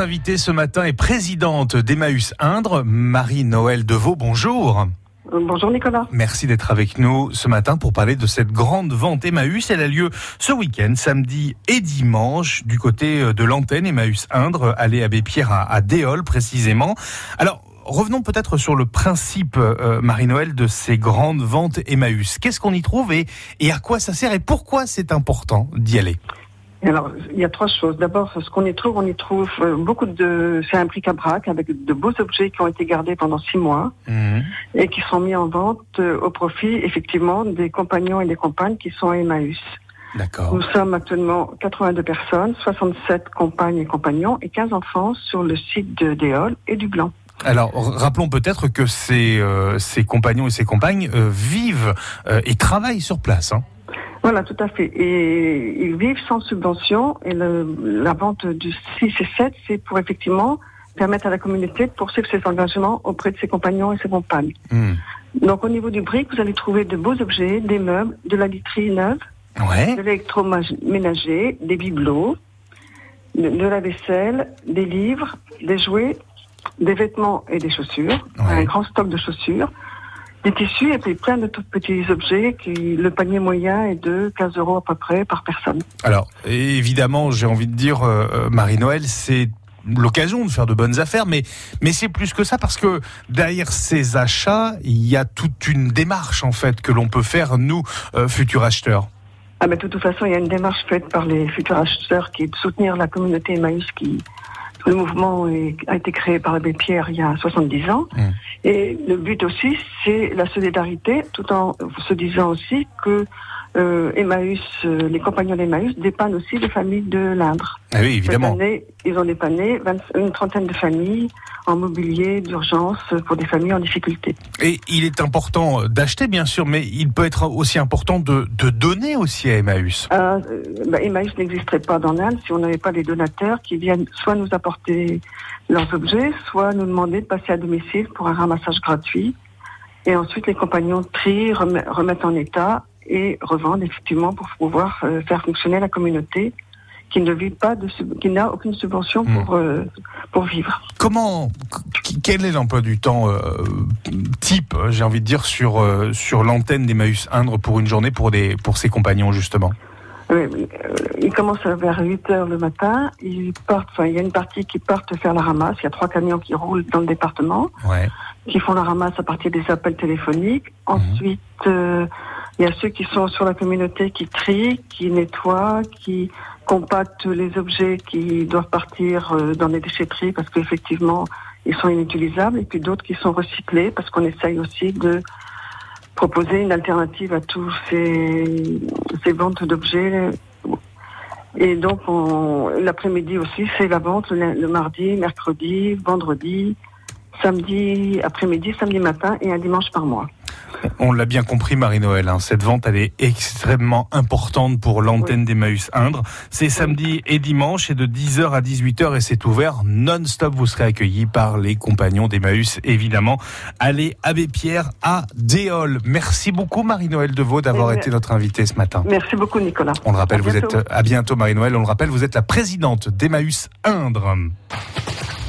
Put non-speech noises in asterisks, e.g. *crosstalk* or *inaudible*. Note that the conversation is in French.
Notre invitée ce matin est présidente d'Emmaüs Indre, Marie-Noël Deveau. Bonjour. Bonjour Nicolas. Merci d'être avec nous ce matin pour parler de cette grande vente Emmaüs. Elle a lieu ce week-end, samedi et dimanche, du côté de l'antenne Emmaüs Indre, allée Abbé Pierre à, à Déol précisément. Alors, revenons peut-être sur le principe, euh, Marie-Noël, de ces grandes ventes Emmaüs. Qu'est-ce qu'on y trouve et, et à quoi ça sert et pourquoi c'est important d'y aller? Alors, il y a trois choses. D'abord, ce qu'on y trouve, on y trouve euh, beaucoup de... C'est un bric-à-brac avec de beaux objets qui ont été gardés pendant six mois Mhm. et qui sont mis en vente euh, au profit, effectivement, des compagnons et des compagnes qui sont à Emmaüs. D'accord. Nous sommes actuellement 82 personnes, 67 compagnes et compagnons et 15 enfants sur le site de Déol et du Blanc. Alors, rappelons peut-être que ces, euh, ces compagnons et ces compagnes euh, vivent euh, et travaillent sur place. Hein. Voilà, tout à fait. Et ils vivent sans subvention. Et le- la vente du 6 et 7, c'est pour effectivement permettre à la communauté de poursuivre ses engagements auprès de ses compagnons et ses compagnes. Hmm. Donc au niveau du brick, vous allez trouver de beaux objets, des meubles, de la literie neuve, Ouais. de l'électroménager, des bibelots, de, de la vaisselle, des livres, des jouets, des vêtements et des chaussures, Ouais. un grand stock de chaussures, des tissus et puis plein de tout petits objets qui le panier moyen est de 15 euros à peu près par personne. Alors, évidemment, j'ai envie de dire, euh, euh, Marie-Noël, c'est l'occasion de faire de bonnes affaires, mais, mais c'est plus que ça parce que derrière ces achats, il y a toute une démarche, en fait, que l'on peut faire, nous, euh, futurs acheteurs. Ah ben, de toute façon, il y a une démarche faite par les futurs acheteurs qui est de soutenir la communauté Emmaüs qui le mouvement est- a été créé par l'abbé Pierre il y a 70 ans. Mm. Et le but aussi, c'est la solidarité, tout en se disant aussi que euh, Emmaüs, euh, les compagnons d'Emmaüs dépannent aussi les familles de l'Indre. Ah oui, évidemment. Cette année, ils ont dépanné 20 une trentaine de familles en mobilier d'urgence pour des familles en difficulté. Et il est important d'acheter, bien sûr, mais il peut être aussi important de, de donner aussi à Emmaüs. Euh, bah, Emmaüs n'existerait pas dans l'Inde si on n'avait pas des donateurs qui viennent soit nous apporter leurs objets, soit nous demander de passer à domicile pour un ramassage gratuit. Et ensuite, les compagnons trient, remet- remettent en état et revendent effectivement pour pouvoir euh, faire fonctionner la communauté qui ne vit pas de qui n'a aucune subvention Hmm. pour euh, pour vivre. Comment, qu- quel est l'emploi du temps euh, type, j'ai envie de dire, sur, euh, sur l'antenne d'Emmaüs Indre pour une journée pour, des, pour ses compagnons, justement? Ils commencent vers 8 heures le matin. Ils partent, enfin, il y a une partie qui partent faire la ramasse. Il y a trois camions qui roulent dans le département. Ouais. qui font la ramasse à partir des appels téléphoniques. Ensuite, euh, il y a ceux qui sont sur la communauté qui trient, qui nettoient, qui compactent les objets qui doivent partir euh, dans les déchetteries parce qu'effectivement, ils sont inutilisables. Et puis d'autres qui sont recyclés parce qu'on essaye aussi de proposer une alternative à tous ces, ces ventes d'objets. Et donc, on- l'après-midi aussi, c'est la vente le mardi, mercredi, vendredi, samedi après-midi, samedi matin et un dimanche par mois. *laughs* On l'a bien compris, Marie-Noël, hein, cette vente, elle est extrêmement importante pour l'antenne d'Emmaüs Indre. C'est samedi et dimanche, et de 10h à 18h, et c'est ouvert non-stop. Vous serez accueillis par les compagnons d'Emmaüs, évidemment. Allez, Abbé Pierre à Déol. Merci beaucoup, Marie-Noël Deveau, d'avoir Eh été notre invitée ce matin. Merci beaucoup, Nicolas. On le rappelle, À vous bientôt. êtes à bientôt Marie-Noël. On le rappelle, vous êtes la présidente d'Emmaüs Indre.